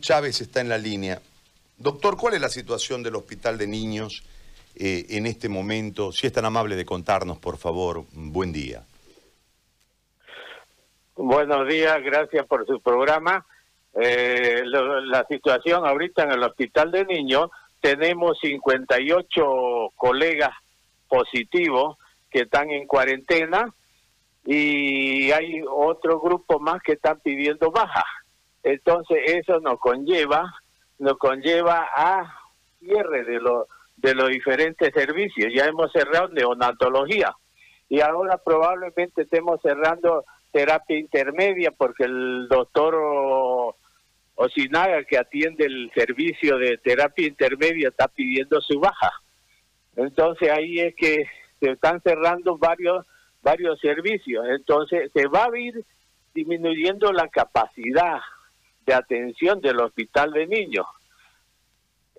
Chávez está en la línea. Doctor, ¿cuál es la situación del Hospital de Niños eh, en este momento? Si es tan amable de contarnos, por favor. Buen día. Buenos días, gracias por su programa. Eh, la situación ahorita en el Hospital de Niños, tenemos 58 colegas positivos que están en cuarentena y hay otro grupo más que están pidiendo baja. Entonces eso nos conlleva, nos conlleva a cierre de los de los diferentes servicios. Ya hemos cerrado neonatología y ahora probablemente estemos cerrando terapia intermedia porque el doctor Osinaga que atiende el servicio de terapia intermedia está pidiendo su baja. Entonces ahí es que se están cerrando varios varios servicios. Entonces se va a ir disminuyendo la capacidad de atención del hospital de niños.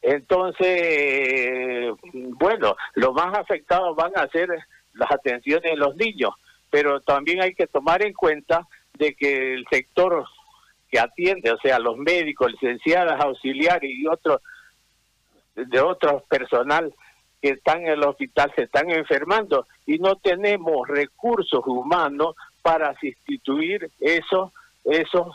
Entonces, bueno, los más afectados van a ser las atenciones de los niños, pero también hay que tomar en cuenta de que el sector que atiende, o sea, los médicos, licenciadas, auxiliares y otros de otros personal que están en el hospital se están enfermando y no tenemos recursos humanos para sustituir esos esos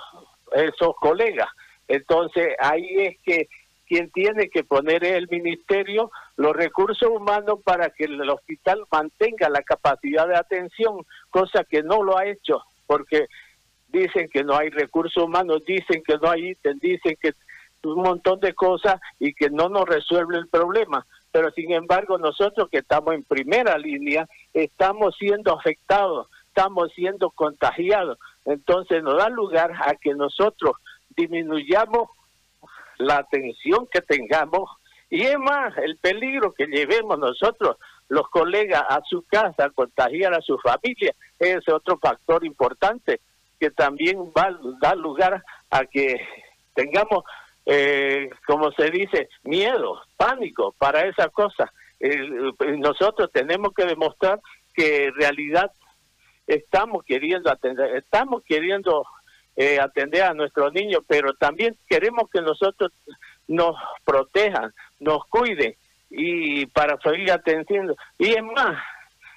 esos colegas. Entonces ahí es que quien tiene que poner el ministerio los recursos humanos para que el hospital mantenga la capacidad de atención, cosa que no lo ha hecho, porque dicen que no hay recursos humanos, dicen que no hay ítem, dicen que un montón de cosas y que no nos resuelve el problema. Pero sin embargo nosotros que estamos en primera línea estamos siendo afectados, estamos siendo contagiados. Entonces nos da lugar a que nosotros disminuyamos la atención que tengamos y es más, el peligro que llevemos nosotros, los colegas, a su casa, a contagiar a su familia, es otro factor importante que también va a dar lugar a que tengamos, eh, como se dice, miedo, pánico para esas cosas. nosotros tenemos que demostrar que en realidad estamos queriendo atender, estamos queriendo eh, atender a nuestros niños, pero también queremos que nosotros nos protejan, nos cuiden y para seguir atendiendo. Y es más,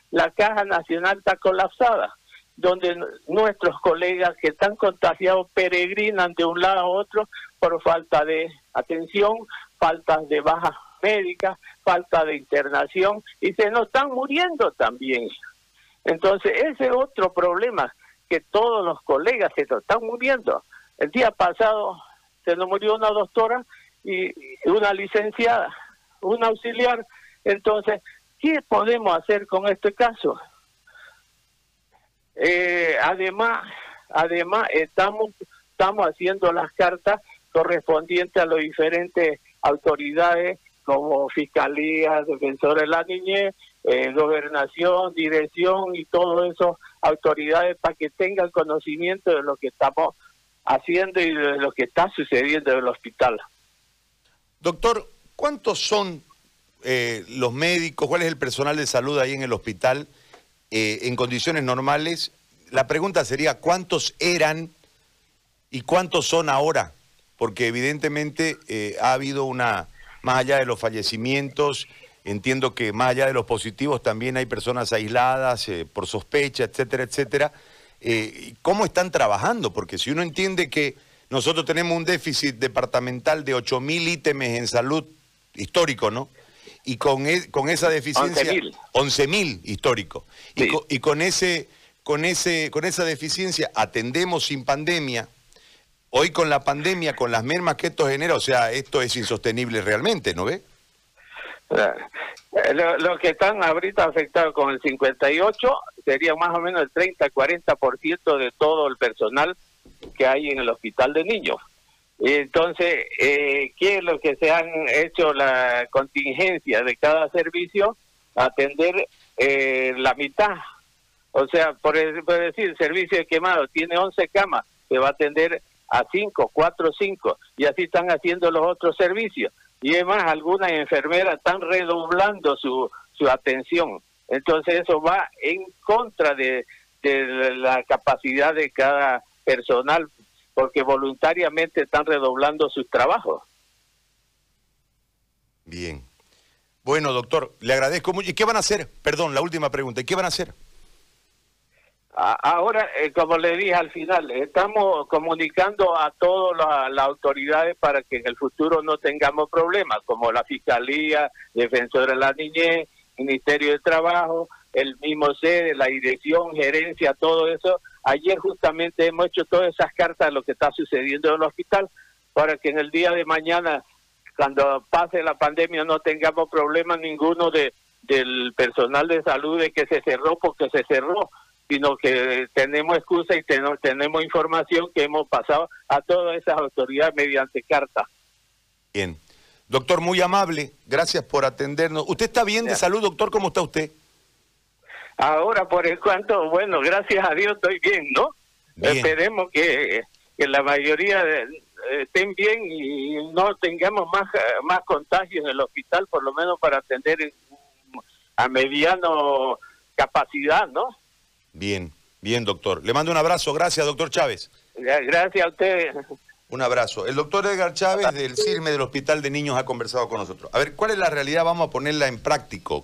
la Caja Nacional está colapsada, donde nuestros colegas que están contagiados peregrinan de un lado a otro por falta de atención, falta de baja médica, falta de internación y se nos están muriendo también. Entonces, ese es otro problema que todos los colegas se están muriendo. El día pasado se nos murió una doctora y una licenciada, un auxiliar. Entonces, ¿qué podemos hacer con este caso? Eh, además, además estamos estamos haciendo las cartas correspondientes a las diferentes autoridades como Fiscalía, Defensor de la Niñez, eh, Gobernación, Dirección y todo eso, autoridades para que tengan conocimiento de lo que estamos haciendo y de lo que está sucediendo en el hospital. Doctor, ¿cuántos son eh, los médicos? ¿Cuál es el personal de salud ahí en el hospital eh, en condiciones normales? La pregunta sería, ¿cuántos eran y cuántos son ahora? Porque evidentemente ha habido una más allá de los fallecimientos, entiendo que más allá de los positivos también hay personas aisladas eh, por sospecha, etcétera, etcétera. Eh, ¿Cómo están trabajando? Porque si uno entiende que nosotros tenemos un déficit departamental de 8.000 ítems en salud histórico, ¿no? Y con, e, con esa deficiencia... 11.000. 11.000 histórico. Y, con, y con, ese, con, ese, con esa deficiencia atendemos sin pandemia, Hoy con la pandemia, con las mermas que esto genera, o sea, esto es insostenible realmente, ¿no ve? Los que están ahorita afectados con el 58 sería más o menos el 30-40% de todo el personal que hay en el hospital de niños. Entonces, eh, ¿qué es lo que se han hecho la contingencia de cada servicio? Atender eh, la mitad. O sea, por, por decir, el servicio de quemado tiene 11 camas, se va a atender a cinco, cuatro, cinco, y así están haciendo los otros servicios. Y además algunas enfermeras están redoblando su, su atención. Entonces eso va en contra de, de la capacidad de cada personal porque voluntariamente están redoblando sus trabajos. Bien. Bueno, doctor, le agradezco mucho. ¿Y qué van a hacer? Perdón, la última pregunta. ¿Y qué van a hacer? Ahora, eh, como le dije al final, estamos comunicando a todas las autoridades para que en el futuro no tengamos problemas, como la Fiscalía, Defensor de la Niñez, Ministerio de Trabajo, el mismo sede, la dirección, gerencia, todo eso. Ayer justamente hemos hecho todas esas cartas de lo que está sucediendo en el hospital para que en el día de mañana, cuando pase la pandemia, no tengamos problemas ninguno de del personal de salud de que se cerró porque se cerró sino que tenemos excusa y tenemos información que hemos pasado a todas esas autoridades mediante carta. Bien. Doctor, muy amable, gracias por atendernos. ¿Usted está bien de salud, doctor? ¿Cómo está usted? Ahora, por el cuanto, bueno, gracias a Dios estoy bien, ¿no? Esperemos que, que, la mayoría estén bien y no tengamos más, más contagios en el hospital, por lo menos para atender a mediano capacidad, ¿no? Bien, bien, doctor. Le mando un abrazo. Gracias, doctor Chávez. Gracias a usted. Un abrazo. El doctor Edgar Chávez del CIRME del Hospital de Niños ha conversado con nosotros. A ver, ¿cuál es la realidad? Vamos a ponerla en práctico.